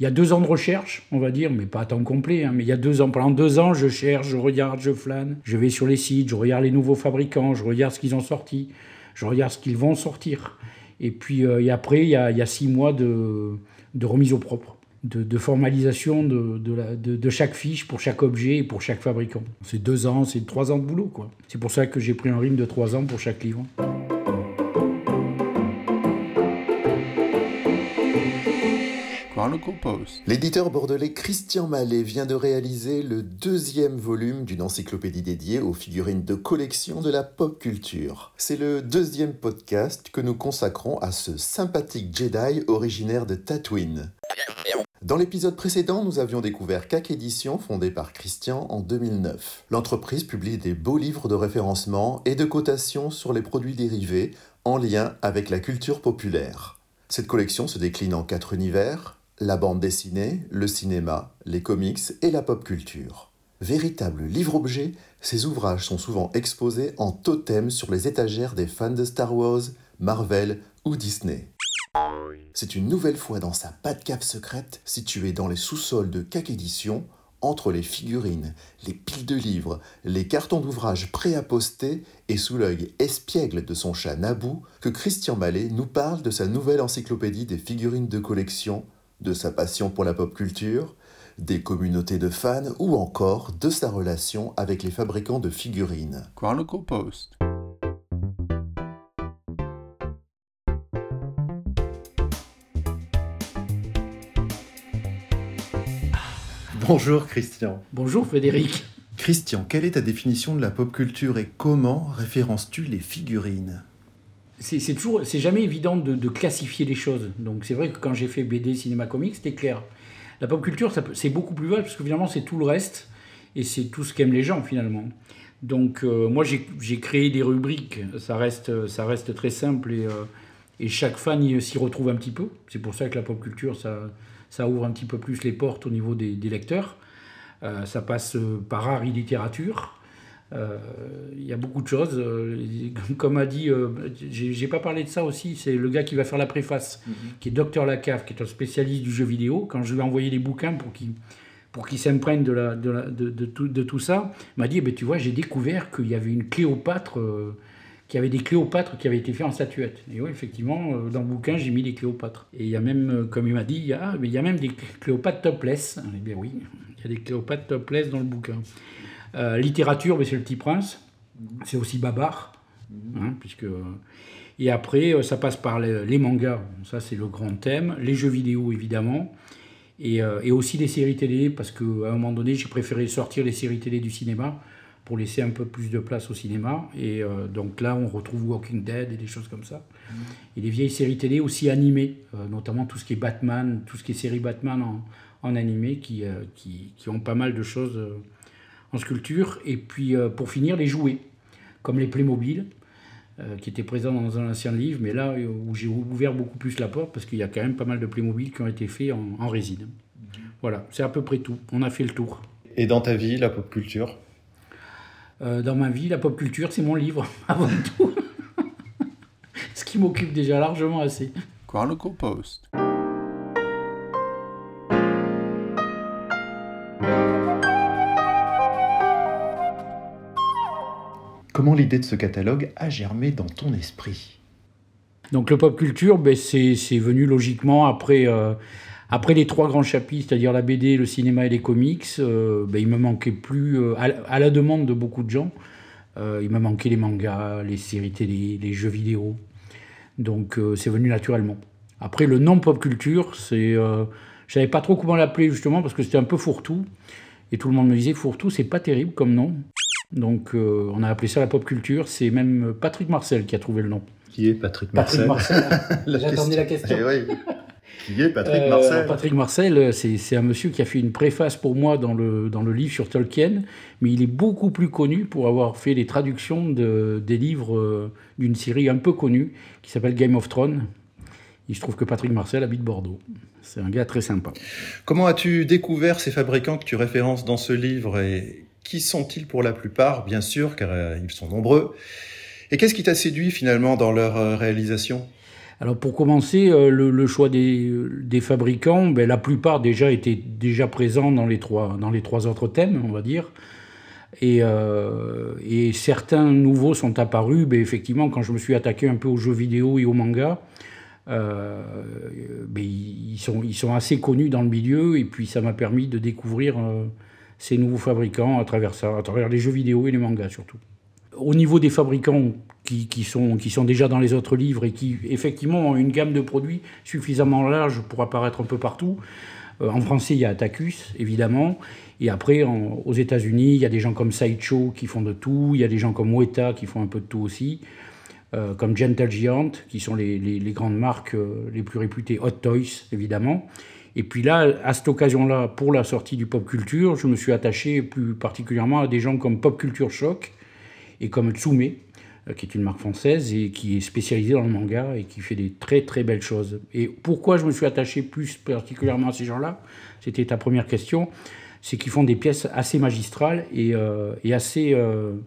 Il y a deux ans de recherche, on va dire, mais pas à temps complet. Hein, mais il y a deux ans, pendant deux ans, je cherche, je regarde, je flâne, je vais sur les sites, je regarde les nouveaux fabricants, je regarde ce qu'ils ont sorti, je regarde ce qu'ils vont sortir. Et puis euh, après, il y, a, six mois de, remise au propre, de, formalisation de, de, de, chaque fiche pour chaque objet et pour chaque fabricant. C'est deux ans, c'est trois ans de boulot. quoi. C'est pour ça que j'ai pris un rythme de trois ans pour chaque livre. L'éditeur bordelais Christian Mallet vient de réaliser le deuxième volume d'une encyclopédie dédiée aux figurines de collection de la pop culture. C'est le deuxième podcast que nous consacrons à ce sympathique Jedi originaire de Tatooine. Dans l'épisode précédent, nous avions découvert CAC Édition, fondée par Christian en 2009. L'entreprise publie des beaux livres de référencement et de cotation sur les produits dérivés en lien avec la culture populaire. Cette collection se décline en quatre univers, la bande dessinée, le cinéma, les comics et la pop culture. Véritable livre-objet, ces ouvrages sont souvent exposés en totem sur les étagères des fans de Star Wars, Marvel ou Disney. C'est une nouvelle fois dans sa Batcave secrète, située dans les sous-sols de CAC Édition, entre les figurines, les piles de livres, les cartons d'ouvrages poster et sous l'œil espiègle de son chat Naboo, que Christian Mallet nous parle de sa nouvelle encyclopédie des figurines de collection de sa passion pour la pop culture, des communautés de fans ou encore de sa relation avec les fabricants de figurines. Chronicle Post. Bonjour Christian. Bonjour Frédéric. Christian, quelle est ta définition de la pop culture et comment références-tu les figurines? C'est toujours, c'est jamais évident de, classifier les choses. Donc c'est vrai que quand j'ai fait BD, cinéma, comics, c'était clair. La pop culture, c'est beaucoup plus vaste parce que finalement c'est tout le reste et c'est tout ce qu'aiment les gens finalement. Donc euh, moi j'ai créé des rubriques, ça reste, ça reste très simple et, euh, chaque fan s'y retrouve un petit peu. C'est pour ça que la pop culture, ça, ça ouvre un petit peu plus les portes au niveau des, lecteurs. Euh, ça passe par art et littérature. Euh, il y a beaucoup de choses. Euh, comme a dit, euh, j'ai pas parlé de ça aussi, c'est le gars qui va faire la préface, mhm. qui est Docteur Lacave, qui est un spécialiste du jeu vidéo. Quand je lui ai envoyé les bouquins pour qu'il pour qu'il s'imprègne de, la, de, la, de, de, tout, de tout ça, m'a dit, eh ben, tu vois, j'ai découvert qu'il y avait une Cléopâtre, qu'il y avait des Cléopâtres qui avaient été faits en statuette. Et oui, effectivement, dans le bouquin, j'ai mis des Cléopâtres. Et il y a même, comme il m'a dit, il y a, mais il y a même des Cléopâtres topless. Eh bien oui, il y a des Cléopâtres topless dans le bouquin. Euh, littérature, mais c'est le Petit Prince. C'est aussi Babar. Hein, puisque... Et après, euh, ça passe par les, mangas, ça c'est le grand thème, les jeux vidéo évidemment, et, euh, aussi les séries télé, parce qu'à un moment donné, j'ai préféré sortir les séries télé du cinéma pour laisser un peu plus de place au cinéma. Et donc là, on retrouve Walking Dead et des choses comme ça. Et les vieilles séries télé aussi animées, notamment tout ce qui est Batman, tout ce qui est série Batman en, en animé, qui, qui, qui, ont pas mal de choses en sculpture. Et puis euh, pour finir, les jouets, comme les Playmobil, euh, qui étaient présents dans un ancien livre, mais là euh, où j'ai ouvert beaucoup plus la porte, parce qu'il y a quand même pas mal de Playmobil qui ont été faits en, résine. Voilà, c'est à peu près tout. On a fait le tour. Et dans ta vie, la pop culture? Dans ma vie, la pop culture, c'est mon livre, avant tout. Ce qui m'occupe déjà largement assez. Chronicle Post. Comment l'idée de ce catalogue a germé dans ton esprit Donc le pop culture, ben, c'est venu logiquement après, euh, après les trois grands chapitres, c'est-à-dire la BD, le cinéma et les comics. Euh, ben, il me manquait plus, euh, à, la demande de beaucoup de gens, il me manquait les mangas, les séries télé, les jeux vidéo. Donc c'est venu naturellement. Après le nom pop culture, c'est, je savais pas trop comment l'appeler justement parce que c'était un peu fourre-tout. Et tout le monde me disait fourre-tout, c'est pas terrible comme nom. Donc euh, on a appelé ça la pop culture. C'est même Patrick Marcel qui a trouvé le nom. Qui est Patrick Marcel Patrick Marcel. J'attendais la question. Eh qui est Patrick euh, Marcel Patrick Marcel, c'est un monsieur qui a fait une préface pour moi dans le, dans le livre sur Tolkien, mais il est beaucoup plus connu pour avoir fait les traductions de, des livres euh, d'une série un peu connue qui s'appelle Game of Thrones. Il se trouve que Patrick Marcel habite Bordeaux. C'est un gars très sympa. Comment as-tu découvert ces fabricants que tu références dans ce livre et qui sont-ils pour la plupart, bien sûr, car euh, ils sont nombreux Et qu'est-ce qui t'a séduit finalement dans leur euh, réalisation? Alors pour commencer, le, choix des, fabricants, ben, la plupart déjà étaient déjà présents dans les trois, dans les trois autres thèmes, on va dire. Et, certains nouveaux sont apparus, ben, effectivement, quand je me suis attaqué un peu aux jeux vidéo et aux mangas. Euh, ben, ils, sont, ils sont assez connus dans le milieu et puis ça m'a permis de découvrir euh, ces nouveaux fabricants à travers ça, à travers les jeux vidéo et les mangas surtout. Au niveau des fabricants qui, qui, sont, qui sont déjà dans les autres livres et qui effectivement ont une gamme de produits suffisamment large pour apparaître un peu partout, euh, en français il y a Atacus évidemment, et après aux États-Unis il y a des gens comme Sideshow qui font de tout, il y a des gens comme Weta qui font un peu de tout aussi. Euh, comme Gentle Giant, qui sont les, grandes marques euh, les plus réputées, Hot Toys évidemment. Et puis là, à cette occasion-là, pour la sortie du Pop Culture, je me suis attaché plus particulièrement à des gens comme Pop Culture Shock et comme Tsume, euh, qui est une marque française et qui est spécialisée dans le manga et qui fait des très très belles choses. Et pourquoi je me suis attaché plus particulièrement à ces gens-là? C'était ta première question. C'est qu'ils font des pièces assez magistrales et, assez,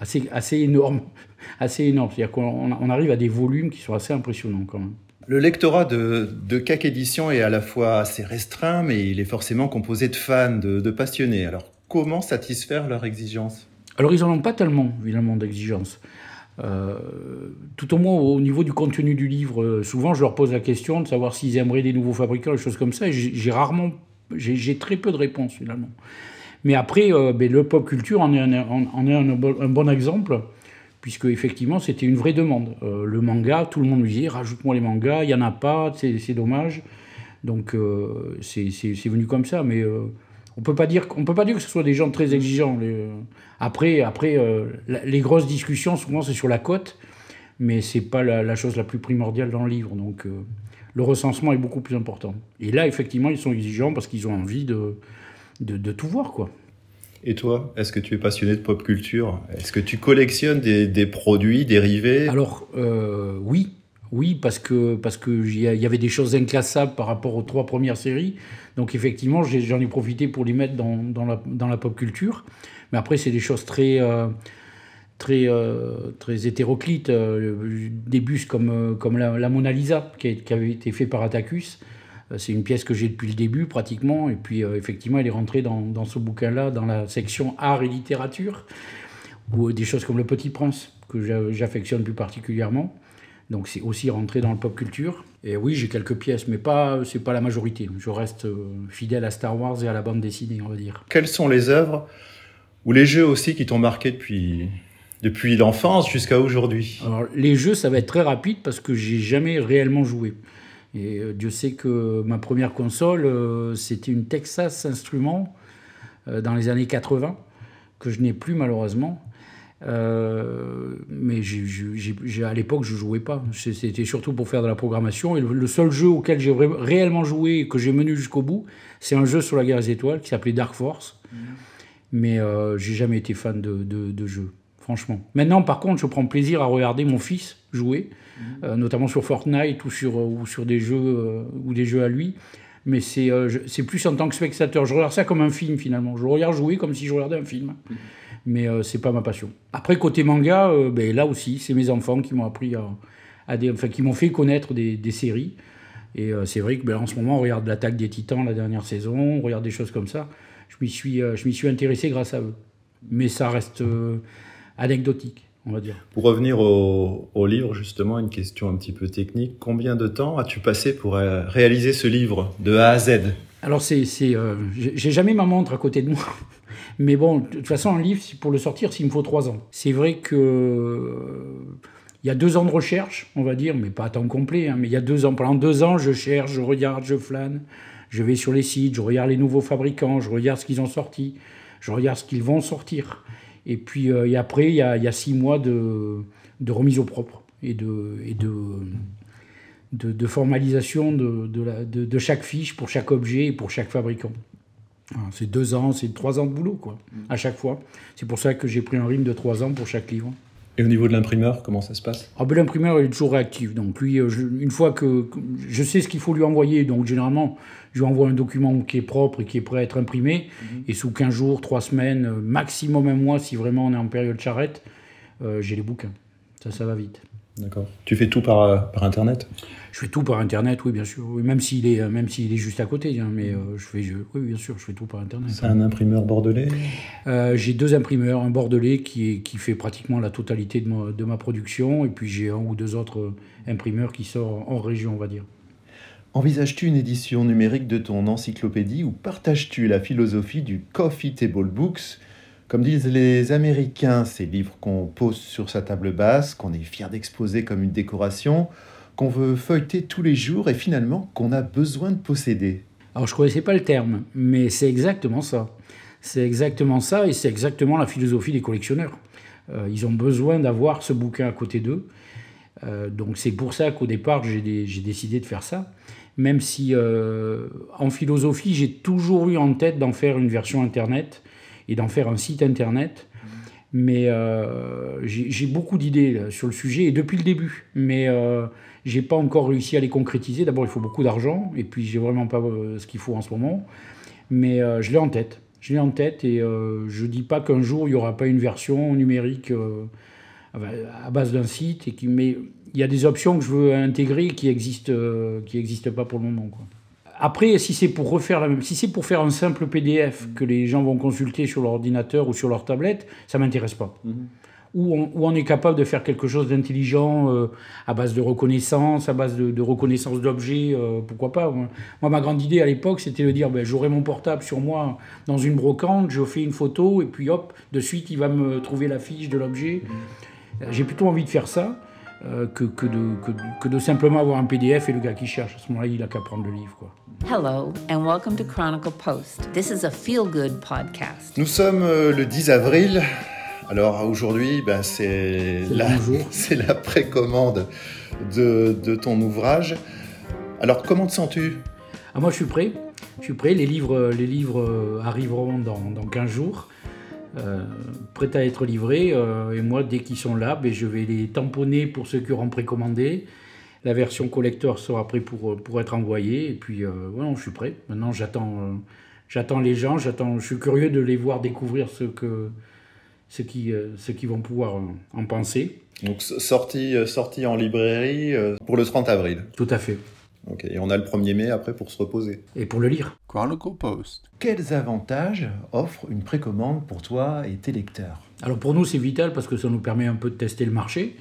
assez, assez énormes assez énorme. C'est-à-dire qu'on arrive à des volumes qui sont assez impressionnants quand même. Le lectorat de, CAC Édition est à la fois assez restreint, mais il est forcément composé de fans, de, passionnés. Alors, comment satisfaire leurs exigences Alors, ils n'en ont pas tellement, évidemment, d'exigences. Euh, tout au moins au niveau du contenu du livre, euh, souvent je leur pose la question de savoir s'ils aimeraient des nouveaux fabricants, des choses comme ça, j'ai rarement, j'ai très peu de réponses finalement. Mais après, euh, ben, le pop culture en est un bon exemple puisque effectivement c'était une vraie demande. Euh, le manga, tout le monde me disait rajoute-moi les mangas, il n'y en a pas, c'est dommage. Donc euh, c'est venu comme ça, mais euh, on peut peut pas dire que ce soit des gens très exigeants. après, après les grosses discussions souvent c'est sur la cote, mais c'est pas la, chose la plus primordiale dans le livre. Donc le recensement est beaucoup plus important. Et là effectivement ils sont exigeants parce qu'ils ont envie de, de, de tout voir quoi. Et toi, est-ce que tu es passionné de pop culture? Est-ce que tu collectionnes des, produits dérivés? Alors, euh, oui. Oui, parce que parce que y avait des choses inclassables par rapport aux trois premières séries. Donc effectivement, j'en ai, profité pour les mettre dans, dans, la, pop culture. Mais après, c'est des choses très euh, très euh, très hétéroclites. des bus comme comme la, Mona Lisa qui, qui, avait été fait par Atticus. Euh, c'est une pièce que j'ai depuis le début pratiquement, et puis euh, effectivement elle est rentrée dans, ce bouquin-là, dans la section art et littérature, ou des choses comme Le Petit Prince, que j'affectionne plus particulièrement. Donc c'est aussi rentré dans le pop culture. Et oui, j'ai quelques pièces, mais pas, c'est pas la majorité. Je reste euh, fidèle à Star Wars et à la bande dessinée, on va dire. Quelles sont les œuvres ou les jeux aussi qui t'ont marqué depuis, depuis l'enfance jusqu'à aujourd'hui? Alors les jeux, ça va être très rapide parce que j'ai jamais réellement joué. Et euh, Dieu sait que ma première console, euh, c'était une Texas Instruments euh, dans les années 80, que je n'ai plus malheureusement. mais à l'époque, je jouais pas. C'était surtout pour faire de la programmation. Et le, seul jeu auquel j'ai réellement joué et que j'ai mené jusqu'au bout, c'est un jeu sur la guerre des étoiles qui s'appelait Dark Force. Mmh. Mais j'ai jamais été fan de, de, de jeux franchement. Maintenant, par contre, je prends plaisir à regarder mon fils jouer, mhm. euh, notamment sur Fortnite ou sur, euh, ou sur des jeux euh, ou des jeux à lui. Mais c'est c'est plus en tant que spectateur. Je regarde ça comme un film finalement. Je regarde jouer comme si je regardais un film. Mhm. Mais c'est pas ma passion. Après, côté manga, ben, là aussi, c'est mes enfants qui m'ont appris à, à des, enfin, qui m'ont fait connaître des, des séries. Et c'est vrai que ben, en ce moment, on regarde l'attaque des Titans la dernière saison, on regarde des choses comme ça. Je m'y suis, je m'y suis intéressé grâce à eux. Mais ça reste anecdotique, on va dire. Pour revenir au, livre, justement, une question un petit peu technique. Combien de temps as-tu passé pour euh, réaliser ce livre de A à Z? Alors, c'est, c'est, euh, j'ai jamais ma montre à côté de moi. Mais bon, de toute façon, un livre, pour le sortir, il me faut trois ans. C'est vrai que il y a deux ans de recherche, on va dire, mais pas à temps complet. Hein, mais il y a deux ans, pendant deux ans, je cherche, je regarde, je flâne, je vais sur les sites, je regarde les nouveaux fabricants, je regarde ce qu'ils ont sorti, je regarde ce qu'ils vont sortir. Et puis euh, et après, il y, a, six mois de, de, remise au propre et de, et de, de, formalisation de, de, chaque fiche pour chaque objet et pour chaque fabricant. C'est deux ans, c'est trois ans de boulot, quoi, mm. à chaque fois. C'est pour ça que j'ai pris un rythme de trois ans pour chaque livre. Et au niveau de l'imprimeur, comment ça se passe? Ah ben, L'imprimeur, il est toujours réactif. Donc, lui, euh, une fois que je sais ce qu'il faut lui envoyer, donc généralement, je lui envoie un document qui est propre et qui est prêt à être imprimé. Mhm. Et sous 15 jours, 3 semaines, euh, maximum un mois, si vraiment on est en période charrette, euh, j'ai les bouquins. Ça, ça va vite. D'accord. Tu fais tout par, euh, par Internet? Je fais tout par Internet, oui, bien sûr. même s'il est, même s'il est juste à côté. Hein, mais euh, je fais, oui, bien sûr, je fais tout par Internet. C'est un imprimeur bordelais? Euh, J'ai deux imprimeurs. Un bordelais qui, est, qui fait pratiquement la totalité de ma, de ma production. Et puis j'ai un ou deux autres imprimeurs qui sortent en région, on va dire. Envisages-tu une édition numérique de ton encyclopédie ou partages-tu la philosophie du Coffee Table Books? Comme disent les Américains, ces livres qu'on pose sur sa table basse, qu'on est fier d'exposer comme une décoration, qu'on veut feuilleter tous les jours et finalement qu'on a besoin de posséder. Alors je ne connaissais pas le terme, mais c'est exactement ça. C'est exactement ça et c'est exactement la philosophie des collectionneurs. Euh, ils ont besoin d'avoir ce bouquin à côté d'eux. Euh, donc c'est pour ça qu'au départ j'ai décidé de faire ça. Même si euh, en philosophie j'ai toujours eu en tête d'en faire une version internet et d'en faire un site internet. Mais euh, j'ai beaucoup d'idées sur le sujet et depuis le début. Mais euh, j'ai pas encore réussi à les concrétiser. D'abord, il faut beaucoup d'argent et puis j'ai vraiment pas euh, ce qu'il faut en ce moment. Mais euh, je l'ai en tête. Je l'ai en tête et je dis pas qu'un jour il y aura pas une version numérique à base d'un site et qui mais il y a des options que je veux intégrer qui qui existent pas pour le moment quoi. Après, si c'est pour refaire la même, si c'est pour faire un simple PDF que les gens vont consulter sur leur ordinateur ou sur leur tablette, ça m'intéresse pas. Mhm. Ou on, est capable de faire quelque chose d'intelligent euh, à base de reconnaissance, à base de, reconnaissance d'objets, euh, pourquoi pas. Moi, ma grande idée à l'époque, c'était de dire, ben, j'aurai mon portable sur moi dans une brocante, je fais une photo, et puis hop, de suite, il va me trouver la fiche de l'objet. Mhm. J'ai plutôt envie de faire ça. Euh, que, que, de, que, de, simplement avoir un PDF et le gars qui cherche. À ce moment-là, il n'a qu'à prendre le livre. Quoi. Hello and welcome to Chronicle Post. This is a feel good podcast. Nous sommes euh, le 10 avril. Alors aujourd'hui, ben, c'est la, la précommande de, de, ton ouvrage. Alors comment te sens-tu? Ah, Moi je suis prêt. Je suis prêt. Les livres, les livres euh, arriveront dans, dans 15 jours. Euh, prêts à être livrés. et moi, dès qu'ils sont là, ben, je vais les tamponner pour ceux qui auront précommandé. La version collector sera prête pour, euh, pour être envoyée. Et puis, euh, voilà, je suis prêt. Maintenant, j'attends, euh, j'attends les gens. J'attends, je suis curieux de les voir découvrir ce, que, ce, qui, ce qui vont pouvoir en penser. Donc, sortie, sortie en librairie pour le 30 avril. Tout à fait. Ok, et on a le 1er mai après pour se reposer. Et pour le lire. Chronicle Post. Quels avantages offre une précommande pour toi et tes lecteurs? Alors pour nous, c'est vital parce que ça nous permet un peu de tester le marché.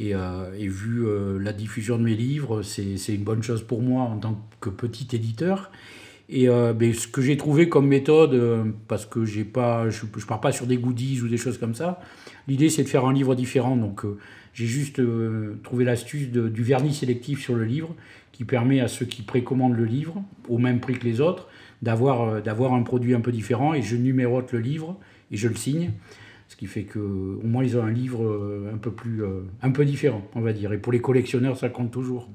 Euh, et, vu euh, la diffusion de mes livres, c'est une bonne chose pour moi en tant que petit éditeur. Et euh, ben, ce que j'ai trouvé comme méthode, parce que pas, je ne pars pas sur des goodies ou des choses comme ça, l'idée c'est de faire un livre différent. Donc j'ai juste trouvé l'astuce du vernis sélectif sur le livre qui permet à ceux qui précommandent le livre, au même prix que les autres, d'avoir un produit un peu différent. Et je numérote le livre et je le signe. Ce qui fait qu'au moins ils ont un livre euh, un peu, plus, euh, un peu différent, on va dire. Et pour les collectionneurs, ça compte toujours.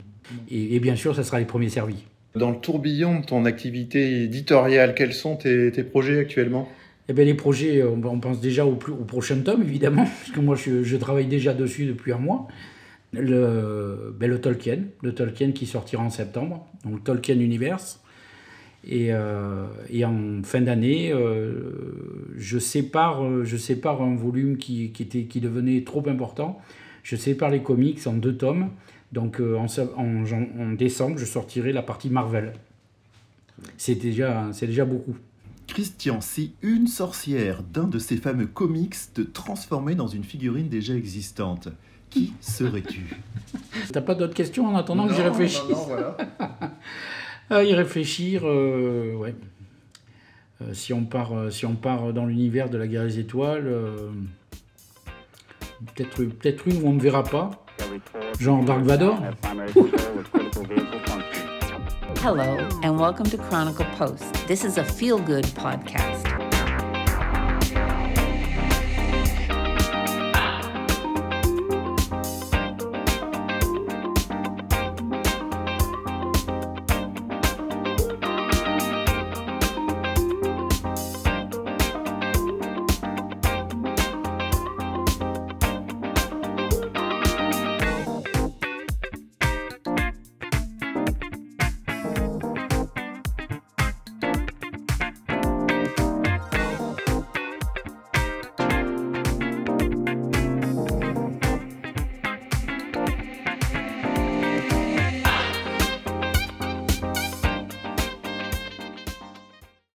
Et, bien sûr, ça sera les premiers servis. Dans le tourbillon de ton activité éditoriale, quels sont tes, projets actuellement? Eh bien, les projets, on pense déjà au, au prochain tome, évidemment, parce que moi, je, travaille déjà dessus depuis un mois. Le, ben, le Tolkien, le Tolkien qui sortira en septembre, donc Tolkien Universe. Euh, et, en fin d'année, euh, je, sépare, je sépare un volume qui, qui, était, qui devenait trop important. Je sépare les comics en deux tomes. Donc euh, en, en, décembre, je sortirai la partie Marvel. C'est déjà, c'est déjà beaucoup. Christian, si une sorcière d'un de ces fameux comics te transformait dans une figurine déjà existante, qui serais-tu? T'as pas d'autres questions en attendant que j'y réfléchisse non, non, voilà. à y réfléchir, euh, ouais. Euh, si, on part, euh, si on part dans l'univers de la guerre des étoiles, peut-être peut une où on ne verra pas, genre Dark Vador. Hello and welcome to Chronicle Post. This is a feel good podcast.